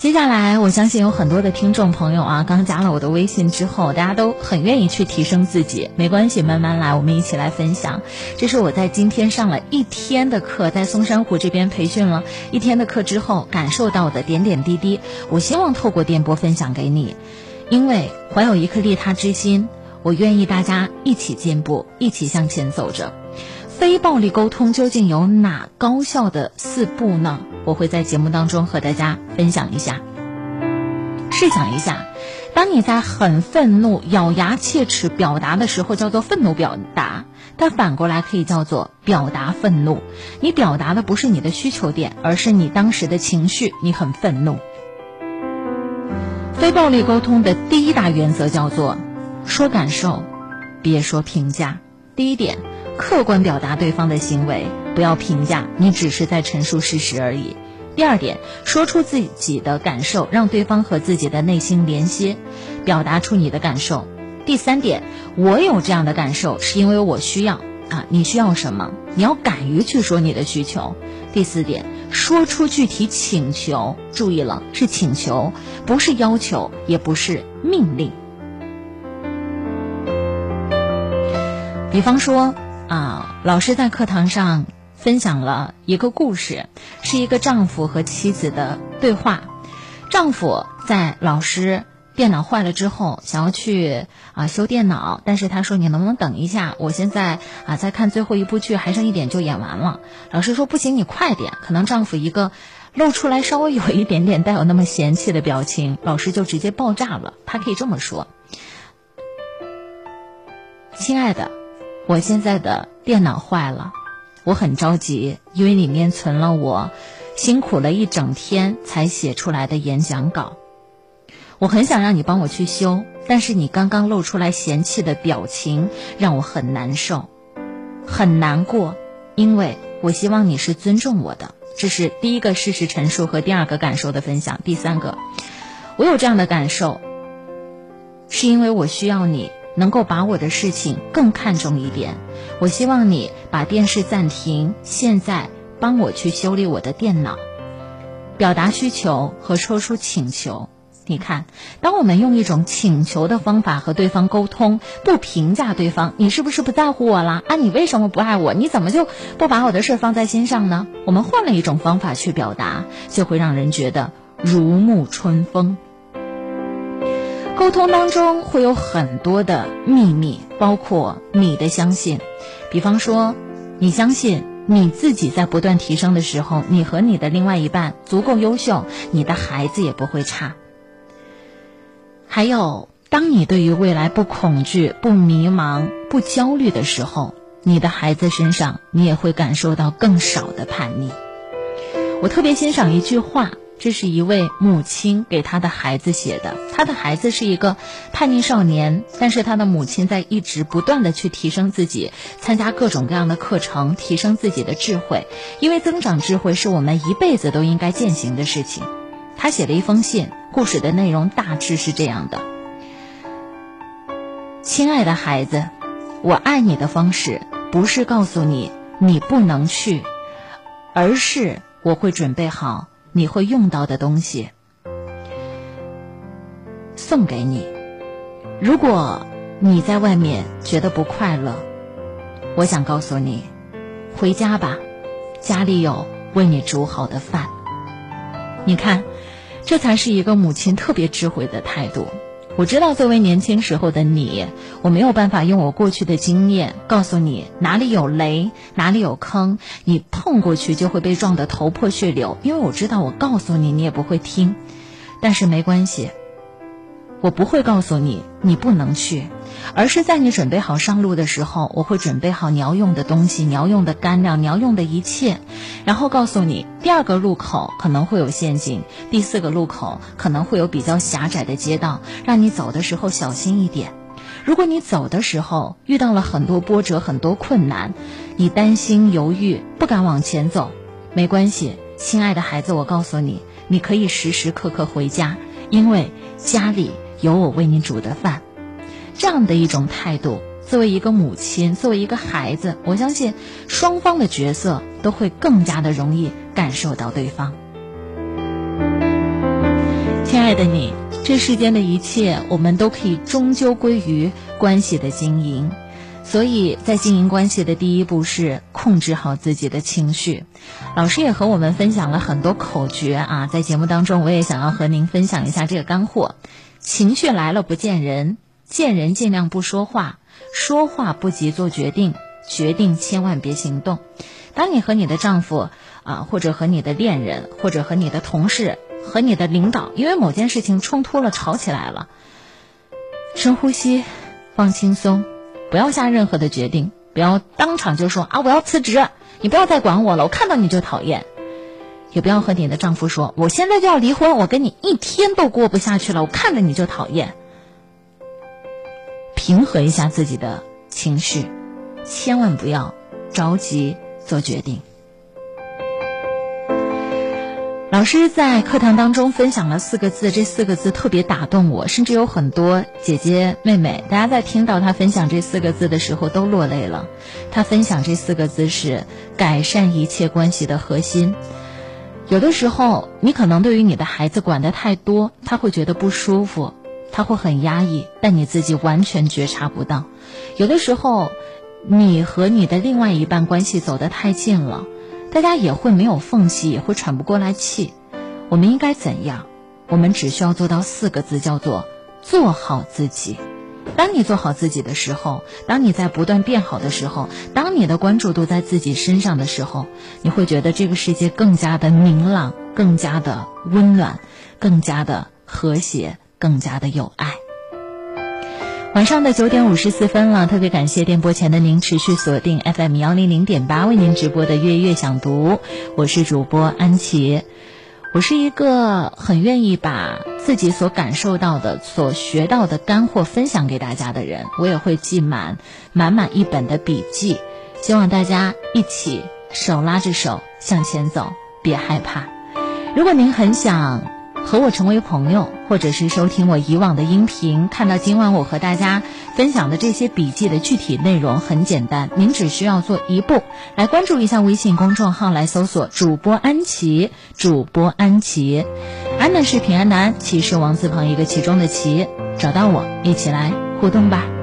接下来，我相信有很多的听众朋友啊，刚加了我的微信之后，大家都很愿意去提升自己。没关系，慢慢来，我们一起来分享。这是我在今天上了一天的课，在松山湖这边培训了一天的课之后，感受到的点点滴滴。我希望透过电波分享给你，因为怀有一颗利他之心，我愿意大家一起进步，一起向前走着。非暴力沟通究竟有哪高效的四步呢？我会在节目当中和大家分享一下。试想一下，当你在很愤怒、咬牙切齿表达的时候，叫做愤怒表达；但反过来可以叫做表达愤怒。你表达的不是你的需求点，而是你当时的情绪，你很愤怒。非暴力沟通的第一大原则叫做说感受，别说评价。第一点。客观表达对方的行为，不要评价，你只是在陈述事实而已。第二点，说出自己的感受，让对方和自己的内心连接，表达出你的感受。第三点，我有这样的感受，是因为我需要啊，你需要什么？你要敢于去说你的需求。第四点，说出具体请求，注意了，是请求，不是要求，也不是命令。比方说。啊，老师在课堂上分享了一个故事，是一个丈夫和妻子的对话。丈夫在老师电脑坏了之后，想要去啊修电脑，但是他说：“你能不能等一下？我现在啊在看最后一部剧，还剩一点就演完了。”老师说：“不行，你快点。”可能丈夫一个露出来稍微有一点点带有那么嫌弃的表情，老师就直接爆炸了。他可以这么说：“亲爱的。”我现在的电脑坏了，我很着急，因为里面存了我辛苦了一整天才写出来的演讲稿。我很想让你帮我去修，但是你刚刚露出来嫌弃的表情让我很难受，很难过，因为我希望你是尊重我的。这是第一个事实陈述和第二个感受的分享。第三个，我有这样的感受，是因为我需要你。能够把我的事情更看重一点，我希望你把电视暂停，现在帮我去修理我的电脑，表达需求和说出请求。你看，当我们用一种请求的方法和对方沟通，不评价对方，你是不是不在乎我了？啊，你为什么不爱我？你怎么就不把我的事放在心上呢？我们换了一种方法去表达，就会让人觉得如沐春风。沟通当中会有很多的秘密，包括你的相信。比方说，你相信你自己在不断提升的时候，你和你的另外一半足够优秀，你的孩子也不会差。还有，当你对于未来不恐惧、不迷茫、不焦虑的时候，你的孩子身上你也会感受到更少的叛逆。我特别欣赏一句话。这是一位母亲给她的孩子写的。她的孩子是一个叛逆少年，但是他的母亲在一直不断的去提升自己，参加各种各样的课程，提升自己的智慧。因为增长智慧是我们一辈子都应该践行的事情。他写了一封信，故事的内容大致是这样的：亲爱的孩子，我爱你的方式不是告诉你你不能去，而是我会准备好。你会用到的东西，送给你。如果你在外面觉得不快乐，我想告诉你，回家吧，家里有为你煮好的饭。你看，这才是一个母亲特别智慧的态度。我知道，作为年轻时候的你，我没有办法用我过去的经验告诉你哪里有雷，哪里有坑，你碰过去就会被撞得头破血流。因为我知道，我告诉你，你也不会听。但是没关系。我不会告诉你你不能去，而是在你准备好上路的时候，我会准备好你要用的东西、你要用的干粮、你要用的一切，然后告诉你第二个路口可能会有陷阱，第四个路口可能会有比较狭窄的街道，让你走的时候小心一点。如果你走的时候遇到了很多波折、很多困难，你担心、犹豫、不敢往前走，没关系，亲爱的孩子，我告诉你，你可以时时刻刻回家，因为家里。有我为你煮的饭，这样的一种态度，作为一个母亲，作为一个孩子，我相信双方的角色都会更加的容易感受到对方。亲爱的你，这世间的一切，我们都可以终究归于关系的经营。所以在经营关系的第一步是控制好自己的情绪。老师也和我们分享了很多口诀啊，在节目当中，我也想要和您分享一下这个干货。情绪来了不见人，见人尽量不说话，说话不急做决定，决定千万别行动。当你和你的丈夫啊，或者和你的恋人，或者和你的同事、和你的领导，因为某件事情冲突了、吵起来了，深呼吸，放轻松。不要下任何的决定，不要当场就说啊我要辞职，你不要再管我了，我看到你就讨厌。也不要和你的丈夫说我现在就要离婚，我跟你一天都过不下去了，我看着你就讨厌。平和一下自己的情绪，千万不要着急做决定。老师在课堂当中分享了四个字，这四个字特别打动我，甚至有很多姐姐妹妹，大家在听到他分享这四个字的时候都落泪了。他分享这四个字是改善一切关系的核心。有的时候，你可能对于你的孩子管得太多，他会觉得不舒服，他会很压抑，但你自己完全觉察不到。有的时候，你和你的另外一半关系走得太近了。大家也会没有缝隙，也会喘不过来气。我们应该怎样？我们只需要做到四个字，叫做做好自己。当你做好自己的时候，当你在不断变好的时候，当你的关注都在自己身上的时候，你会觉得这个世界更加的明朗，更加的温暖，更加的和谐，更加的有爱。晚上的九点五十四分了，特别感谢电波前的您持续锁定 FM 幺零零点八为您直播的月月想读，我是主播安琪。我是一个很愿意把自己所感受到的、所学到的干货分享给大家的人，我也会记满满满一本的笔记，希望大家一起手拉着手向前走，别害怕。如果您很想。和我成为朋友，或者是收听我以往的音频，看到今晚我和大家分享的这些笔记的具体内容，很简单，您只需要做一步，来关注一下微信公众号，来搜索主播安琪，主播安琪，安呢是平安的安，琪是王字旁一个其中的琪，找到我，一起来互动吧。